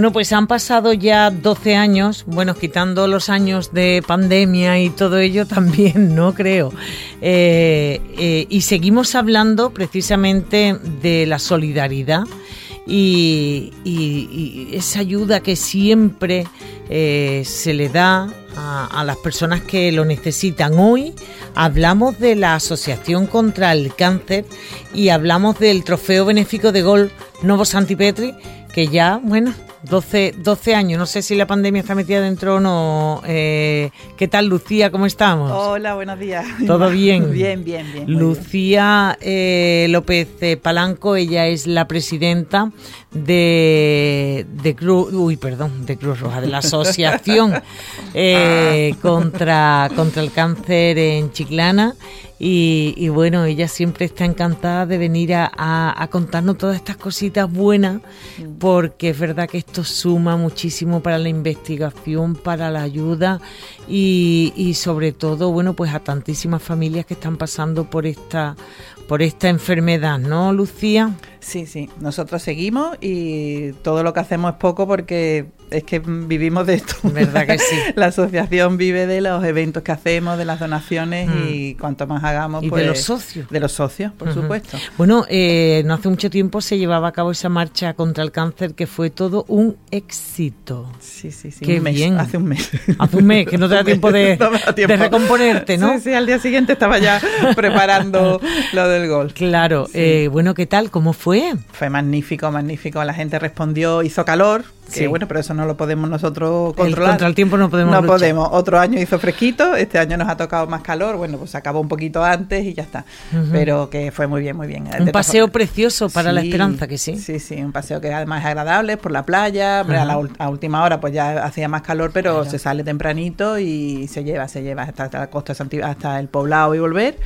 Bueno, pues han pasado ya 12 años, bueno, quitando los años de pandemia y todo ello también, no creo. Eh, eh, y seguimos hablando precisamente de la solidaridad y, esa ayuda que siempre eh, se le da a, las personas que lo necesitan. Hoy hablamos de la Asociación contra el Cáncer y hablamos del Trofeo Benéfico de Gol Novo Santipetri, que ya, bueno, 12, 12 años, no sé si la pandemia está metida dentro o no. Eh, ¿Qué tal, Lucía? ¿Cómo estamos? Hola, buenos días. ¿Todo bien? bien, bien, bien. Lucía eh, López eh, Palanco, ella es la presidenta de, de Cruz, uy, perdón, de Cruz Roja, de la Asociación ah. contra, contra el Cáncer en Chiclana. Y, bueno, ella siempre está encantada de venir a, contarnos todas estas cositas buenas, mm. porque es verdad que esto suma muchísimo para la investigación, para la ayuda y, y sobre todo, bueno, pues a tantísimas familias que están pasando por esta, por esta enfermedad, ¿no, Lucía? Sí, sí, nosotros seguimos y todo lo que hacemos es poco porque es que vivimos de esto. ¿Verdad que sí? la asociación vive de los eventos que hacemos, de las donaciones y mm. cuanto más hagamos, y de pues, los socios. De los socios, por supuesto. Bueno, eh, no hace mucho tiempo se llevaba a cabo esa marcha contra el cáncer que fue todo un éxito. Sí, sí, sí. Qué bien. Hace un mes. Hace un mes, que no te da tiempo de, de recomponerte, ¿no? Sí, sí, al día siguiente estaba ya preparando lo del gol. Claro. Eh, bueno, ¿qué tal? ¿Cómo fue? Fue magnífico, magnífico. La gente respondió, hizo calor, Sí. bueno, pero eso no lo podemos nosotros controlar. contra el tiempo no podemos. No podemos. Otro año hizo fresquito, este año nos ha tocado más calor. Bueno, pues acabó un poquito antes y ya está. Pero que fue muy bien, muy bien. Un paseo precioso para la esperanza, que sí. Sí, sí, un paseo que además es agradable por la playa. A la última hora pues ya hacía más calor, pero se sale tempranito y se lleva, se lleva hasta, la costa hasta el poblado y volver.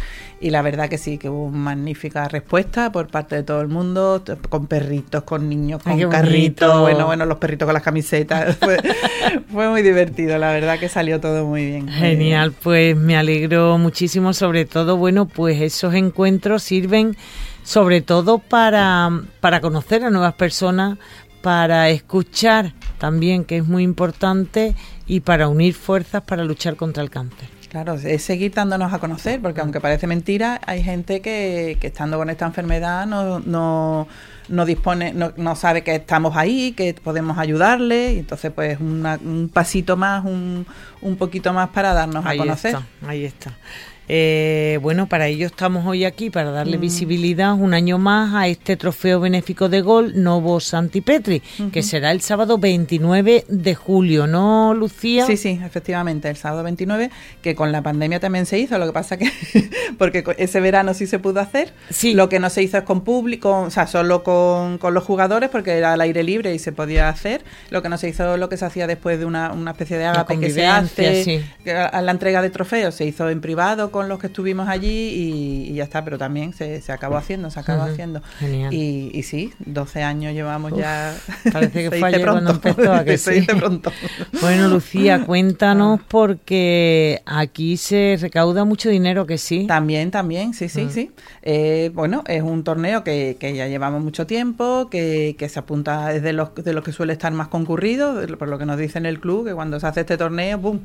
Y la verdad que sí, que hubo una magnífica respuesta por parte de todo el mundo, con perritos, con niños, con carritos. Bueno, bueno, los perritos con las camisetas. Fue, muy divertido, la verdad que salió todo muy bien. Genial, pues me alegro muchísimo, sobre todo, bueno, pues esos encuentros sirven sobre todo para, para conocer a nuevas personas, para escuchar también, que es muy importante, y para unir fuerzas para luchar contra el cáncer. Claro, es seguir dándonos a conocer, porque aunque parece mentira, hay gente que, que estando con esta enfermedad no, no no dispone, no, no, sabe que estamos ahí, que podemos ayudarle, y entonces pues un pasito más, un, un poquito más para darnos a conocer. ahí está. Eh, bueno, para ello estamos hoy aquí, para darle mm. visibilidad un año más a este trofeo benéfico de gol Novo Santipetri, que será el sábado 29 de julio, ¿no, Lucía? Sí, sí, efectivamente, el sábado 29, que con la pandemia también se hizo, lo que pasa que, porque ese verano sí se pudo hacer, sí. lo que no se hizo es con público, o sea, solo con, con, los jugadores, porque era al aire libre y se podía hacer, lo que no se hizo lo que se hacía después de una, una especie de agape que se hace, a la entrega de trofeos, se hizo en privado con los que estuvimos allí y, ya está, pero también se, se acabó haciendo, se acabó haciendo. Y, y, sí, 12 años llevamos ya. Parece que se dice pronto. Bueno, Lucía, cuéntanos porque aquí se recauda mucho dinero, que sí. También, también, sí, sí, sí. Eh, bueno, es un torneo que, que ya llevamos mucho tiempo, que, que se apunta desde los, de los que suele estar más concurrido, por lo que nos dice en el club, que cuando se hace este torneo, ¡boom!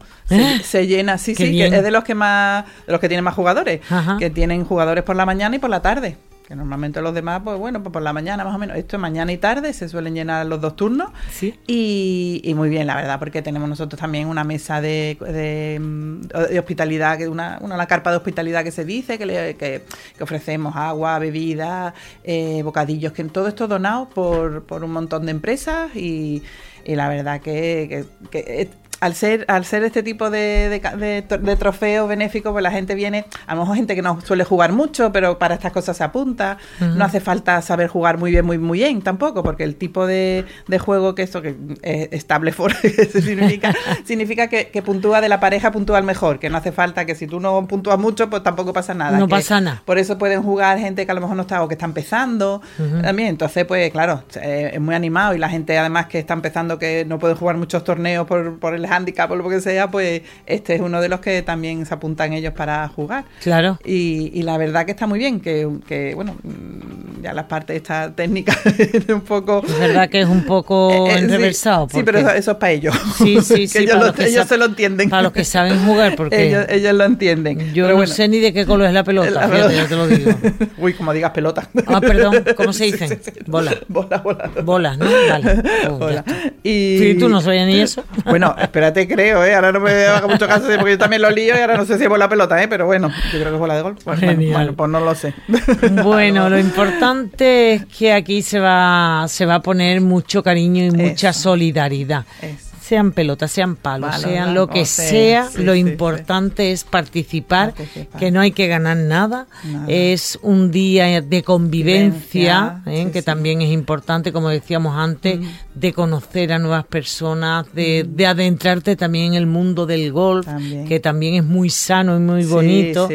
Se, llena, sí, sí, que es de los que más, de que tienen más jugadores, que tienen jugadores por la mañana y por la tarde. Que normalmente los demás, pues bueno, pues por la mañana más o menos. Esto es mañana y tarde, se suelen llenar los dos turnos. Sí. Y, muy bien, la verdad, porque tenemos nosotros también una mesa de, de, hospitalidad, que una, una, carpa de hospitalidad que se dice, que, le, que, ofrecemos agua, bebida, eh, bocadillos, que todo esto donado por, por un montón de empresas y, y la verdad que, que, al ser, al ser este tipo de, de, trofeo benéfico, pues la gente viene, a lo mejor gente que no suele jugar mucho, pero para estas cosas se apunta. No hace falta saber jugar muy bien, muy, muy bien tampoco, porque el tipo de, juego que esto, que es estable for, significa, significa que, puntúa de la pareja, puntúa al mejor, que no hace falta que si tú no puntúas mucho, pues tampoco pasa nada. No pasa nada. Por eso pueden jugar gente que a lo mejor no está o que está empezando también. Entonces, pues claro, eh, es muy animado y la gente además que está empezando que no puede jugar muchos torneos por, por el handicap o lo que sea, pues este es uno de los que también se apuntan ellos para jugar. Claro. Y, la verdad que está muy bien, que, bueno, ya las partes esta técnicas un poco... Es verdad que es un poco Eh, eh, sí, enreversado. Sí, pero porque- eso, eso es para ellos. Sí, sí, que sí, ellos, lo- que ellos se lo entienden. Para los que saben jugar, porque ellos, ellos lo entienden. yo Pero no bueno. sé ni de qué color es la pelota, La fíjate, pelota. yo te lo digo. Uy, como digas pelota. Ah, perdón, ¿cómo se Sí, dicen? sí, sí. Bola. Bola, bola. Bolas, ¿no? Vale. Ya Bola. Y... Sí, tú no sabías ni eso. Bueno, espérate, creo, ¿eh? Ahora no me haga mucho caso porque yo también lo lío y ahora no sé si es bola pelota, ¿eh? Pero bueno, yo creo que es bola de golf. Bueno, bueno, pues no lo sé. Bueno, lo importante es que aquí se va, se va a poner mucho cariño y mucha Eso. solidaridad. Sean pelotas, sean palos, sean lo que sea, sea, sí, lo sí, importante es participar, Participar. que no hay que ganar nada. Nada. Es un día de convivencia, ¿eh? que también es importante, como decíamos antes, de conocer a nuevas personas, de, de adentrarte también en el mundo del golf, También. que también es muy sano y muy bonito.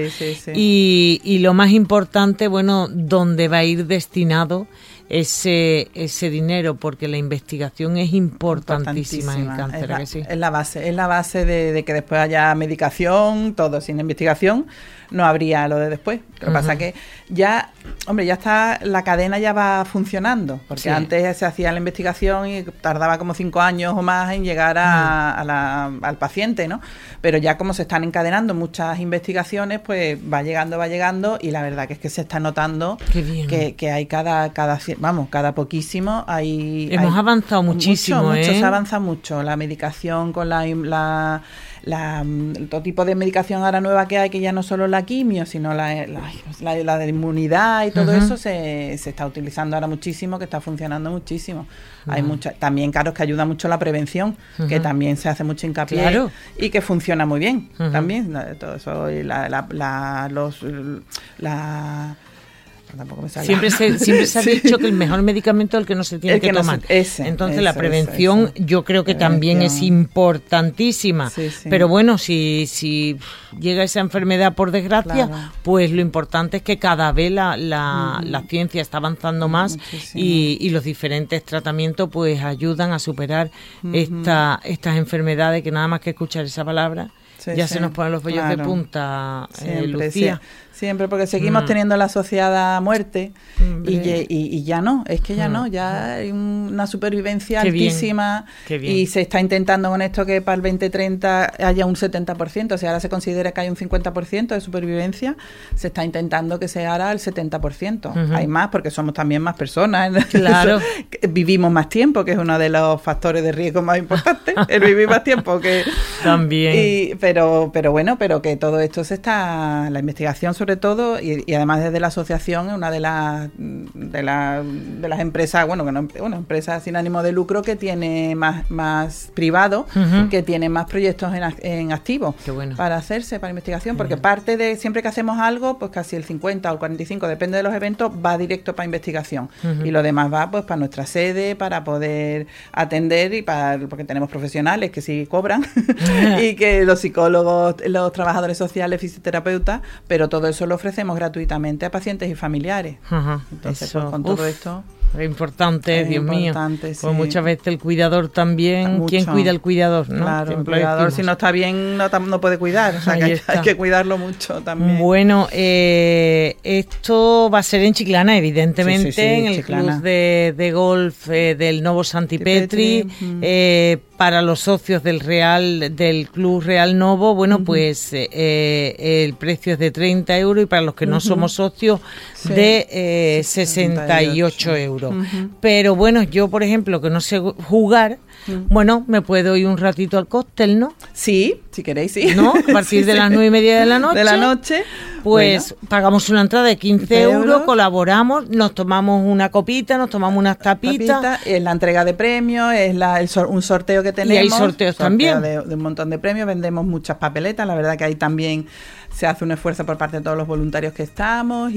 Y, y lo más importante, bueno, dónde va a ir destinado ese, ese dinero, porque la investigación es importantísima, en Importantísima. cáncer, es, la, ¿a que sí? es la base, es la base de, de que después haya medicación, todo sin investigación no habría lo de después. Lo que pasa que ya, hombre, ya está, la cadena ya va funcionando, porque Sí. antes se hacía la investigación y tardaba como cinco años o más en llegar a, a la- al paciente, ¿no? Pero ya como se están encadenando muchas investigaciones, pues va llegando, va llegando y la verdad que es que se está notando que, que hay cada, cada, vamos, cada poquísimo hay... Hemos hay avanzado muchísimo, mucho, mucho, ¿eh? se avanza mucho. La medicación con la, la, la, mm, todo tipo de medicación ahora nueva que hay, que ya no solo la quimio, sino la, la, la- la de inmunidad y todo eso se, se está utilizando ahora muchísimo, que está funcionando muchísimo. Hay mucha, también, claro, es que ayuda mucho la prevención, que también se hace mucho hincapié Claro. y que funciona muy bien también. Todo eso, y la, la, la- los, la, tampoco me sale. Siempre se, siempre se ha Sí. dicho que el mejor medicamento es el que no se tiene El que, que no se- tomar. ese, Entonces la prevención yo creo que también es importantísima. Sí, sí. Pero bueno, si, si llega esa enfermedad por desgracia, Claro. pues lo importante es que cada vez la, la, la ciencia está avanzando más y, y los diferentes tratamientos pues ayudan a superar esta, estas enfermedades que nada más que escuchar esa palabra Sí, ya sí, se nos ponen los vellos de punta, eh, Lucía. sí, siempre, porque seguimos Mm. teniendo la asociada a muerte y, ye- y- y ya no, es que ya Mm. no, ya hay un- una supervivencia Qué bien, altísima qué bien. y se está intentando con esto que para el 2030 haya un 70%, o sea, ahora se considera que hay un 50% de supervivencia, se está intentando que sea ahora el 70%. Ujú. Hay más porque somos también más personas, Claro. Vivimos más tiempo, que es uno de los factores de riesgo más importantes, el vivir más tiempo que... También. Y- pero, pero bueno, pero que todo esto se está, la investigación sobre todo, y, y además desde la asociación, una de las de, la- de las empresas, bueno, que no, bueno, empresas sin ánimo de lucro que tiene más, más privado, que tiene más proyectos en, en activo bueno. para hacerse, para investigación, porque parte de siempre que hacemos algo, pues casi el 50 o el 45, depende de los eventos, va directo para investigación. Y lo demás va pues para nuestra sede, para poder atender y para porque tenemos profesionales que sí cobran y que los psicólogos, los trabajadores sociales, fisioterapeutas, pero todo eso lo ofrecemos gratuitamente a pacientes y familiares. Ajá, Entonces, eso, pues, con uf, todo esto es importante, es Dios importante, mío. sí. Pues muchas veces el cuidador también. Mucho. ¿Quién cuida al cuidador? ¿no? Claro, el cuidador si no está bien no, puede cuidar, o sea que hay, que cuidarlo mucho también. Bueno, eh, esto va a ser en Chiclana, evidentemente, Sí, sí, sí, en el Chiclana. club de, de golf eh, del Novo Santipetri. Mm. eh, para los socios del Real del Club Real Novo, bueno, pues eh, eh, el precio es de 30 euros y para los que no somos socios Sí. de eh, 68 68 euros. Pero bueno, yo, por ejemplo, que no sé jugar, bueno, me puedo ir un ratito al cóctel, ¿no? Sí, si queréis, sí. ¿No? A partir Sí, de sí. las nueve y media de la noche. De la noche. Pues pagamos una entrada de 15 15 euros, euros. colaboramos, nos tomamos una copita, nos tomamos unas tapitas. Papita, es la entrega de premios, es la- el sor- un sorteo que tenemos. hay sorteos sorteo también. De, de un montón de premios, vendemos muchas papeletas, la verdad que ahí también se hace un esfuerzo por parte de todos los voluntarios que estamos y,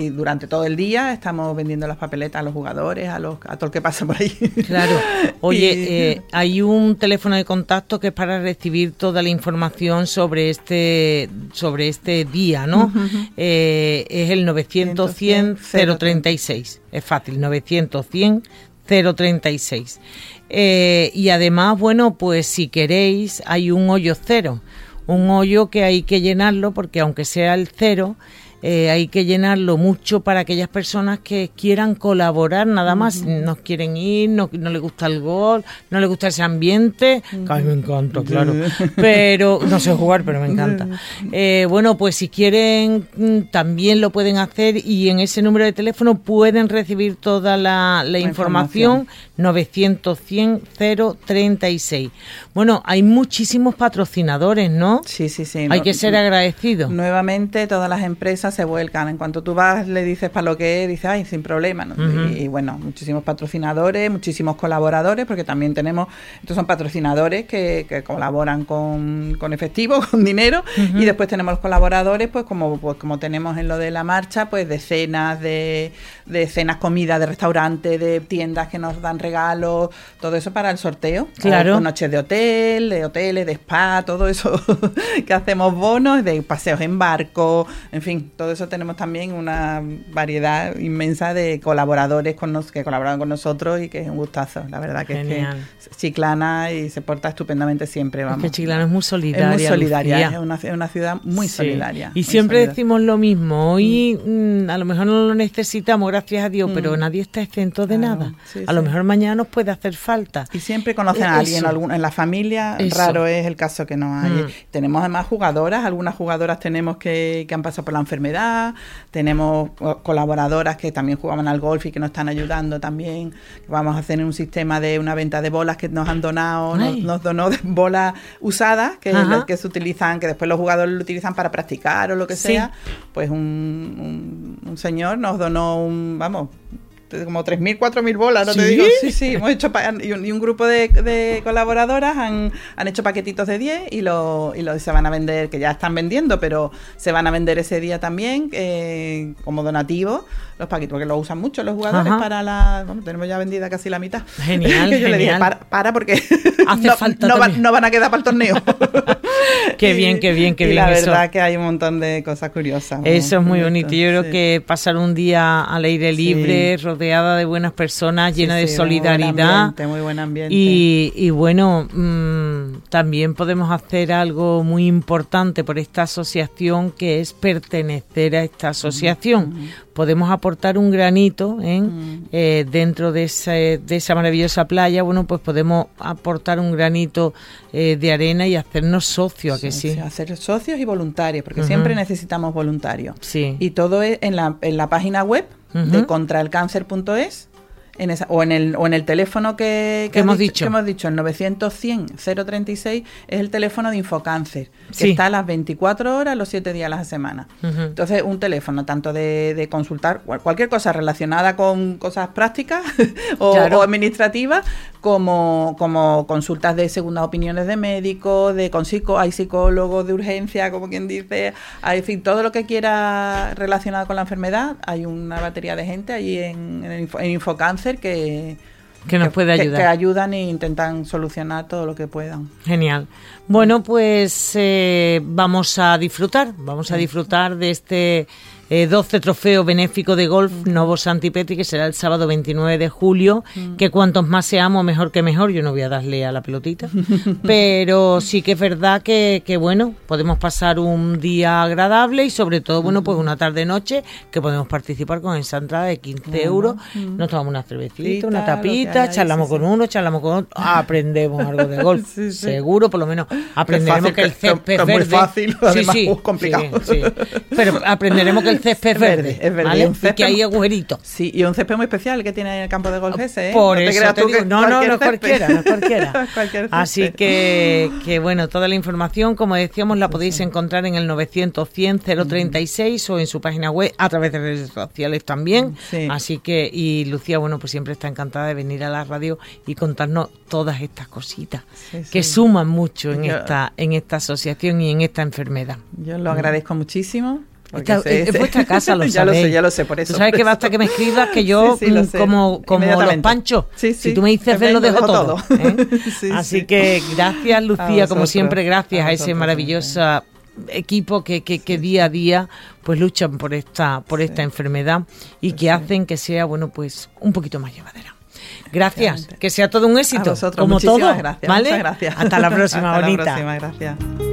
y durante todo el día estamos vendiendo las papeletas a los jugadores, a, los, a todo el que pasa por ahí. Claro. Oye, Y- eh, hay un teléfono de contacto que es para recibir toda la información sobre este sobre este día, ¿no? Eh, es el 900 100 036. Es fácil, 900 100 036. Eh, y además, bueno, pues si queréis, hay un hoyo cero. Un hoyo que hay que llenarlo porque aunque sea el cero, eh, hay que llenarlo mucho para aquellas personas que quieran colaborar nada más, no quieren ir, no, no les gusta el gol, no les gusta ese ambiente, que a mí me encanta, claro, pero no sé jugar, pero me encanta. Eh, bueno, pues si quieren mm, también lo pueden hacer y en ese número de teléfono pueden recibir toda la, información, 900 100 036. Bueno, hay muchísimos patrocinadores, ¿no? Sí, sí, sí. Hay que ser agradecido. Nuevamente todas las empresas se vuelcan. En cuanto tú vas, le dices para lo que es, dices, ay, sin problema. y, bueno, muchísimos patrocinadores, muchísimos colaboradores, porque también tenemos, estos son patrocinadores que, colaboran con, efectivo, con dinero, y después tenemos los colaboradores, pues como, pues como tenemos en lo de la marcha, pues de cenas, de, de cenas, comida, de restaurantes, de tiendas que nos dan regalos, todo eso para el sorteo. Claro. noches de hotel, de hoteles, de spa, todo eso que hacemos bonos, de paseos en barco, en fin, todo eso tenemos también una variedad inmensa de colaboradores con nos, que colaboran con nosotros y que es un gustazo. La verdad que es que Chiclana y se porta estupendamente siempre. Vamos. Es que Chiclana es muy solidaria. Es muy solidaria, es una, una, ciudad muy solidaria. Y siempre decimos lo mismo. Hoy mm. Mm, a lo mejor no lo necesitamos, gracias a Dios, pero mm. nadie está exento de nada. a lo mejor mañana nos puede hacer falta. Y siempre conocen a alguien en la familia, raro es el caso que no hay. Mm. Tenemos además jugadoras, algunas jugadoras tenemos que, que han pasado por la enfermedad, tenemos colaboradoras que también jugaban al golf y que nos están ayudando también. Vamos a hacer un sistema de una venta de bolas que nos han donado, nos, donó bolas usadas que, que se utilizan, que después los jugadores lo utilizan para practicar o lo que sea. Pues un, un señor nos donó un, vamos, como 3.000, 4.000 bolas, ¿no te digo? Sí, sí, hemos hecho y un, grupo de, colaboradoras han, han, hecho paquetitos de 10 y, lo, y lo, se van a vender, que ya están vendiendo, pero se van a vender ese día también eh, como donativo los paquetes, porque lo usan mucho los jugadores para la... Bueno, tenemos ya vendida casi la mitad. Genial, Yo le dije, para, porque Hace no, falta no, no, van a quedar para el torneo. qué bien, qué bien, qué y bien. la verdad que hay un montón de cosas curiosas. Eso es muy bonito. Yo creo que pasar un día al aire libre, rodeada de buenas personas, llena de solidaridad. Muy buen ambiente, Y, y bueno, mmm, también podemos hacer algo muy importante por esta asociación que es pertenecer a esta asociación. Podemos aportar un granito en, eh, dentro de, de esa maravillosa playa. Bueno, pues podemos aportar un granito eh, de arena y hacernos socios, que sí? Hacer socios y voluntarios, porque siempre necesitamos voluntarios. Sí. Y todo es en la, en la página web de contraelcáncer.es en esa, o, en el, o en el teléfono que, hemos dicho, que hemos dicho, el 900 100 036 es el teléfono de Infocáncer, que está a las 24 horas los 7 días a la semana. Entonces, un teléfono tanto de, de, consultar cualquier cosa relacionada con cosas prácticas o, administrativas, como, como consultas de segundas opiniones de médicos, de con hay psicólogos de urgencia, como quien dice, hay, en fin, todo lo que quiera relacionado con la enfermedad, hay una batería de gente ahí en, en, en Infocáncer que, que nos puede ayudar. Que, ayudan e intentan solucionar todo lo que puedan. Genial. Bueno, pues eh, vamos a disfrutar, vamos a disfrutar de este 12 eh, trofeo benéfico de golf Novo Santipetri, que será el sábado 29 de julio, que cuantos más seamos, mejor que mejor. Yo no voy a darle a la pelotita, pero sí que es verdad que, que, bueno, podemos pasar un día agradable y sobre todo, bueno, pues una tarde-noche que podemos participar con esa entrada de 15 euros. Nos tomamos una cervecita, una tapita, charlamos con uno, charlamos con otro, aprendemos algo de golf. Seguro, por lo menos aprenderemos que, el césped es muy fácil, además complicado. Pero aprenderemos que el césped verde, es verde. ¿vale? Y, que hay agujeritos. Sí, y un césped muy especial que tiene en el campo de golf ese, ¿eh? Por no eso te digo, no, no, no cualquiera, no cualquiera. Así que, que, bueno, toda la información, como decíamos, la podéis encontrar en el 900 100 036 o en su página web, a través de redes sociales también. Así que, y Lucía, bueno, pues siempre está encantada de venir a la radio y contarnos todas estas cositas que suman mucho en, esta, en esta asociación y en esta enfermedad. Yo lo agradezco muchísimo es, vuestra casa, lo Ya lo sé, ya lo sé, por eso. sabes que basta que me escribas que yo, como, como los panchos, si tú me dices ven, lo dejo, todo. ¿eh? Así que gracias, Lucía, como siempre, gracias a, ese maravilloso equipo que, que, que, día a día pues luchan por esta por esta enfermedad y pues que hacen que sea bueno pues un poquito más llevadera. Gracias, que sea todo un éxito, como todo, gracias, ¿vale? gracias. Hasta la próxima, Hasta bonita. La próxima, gracias.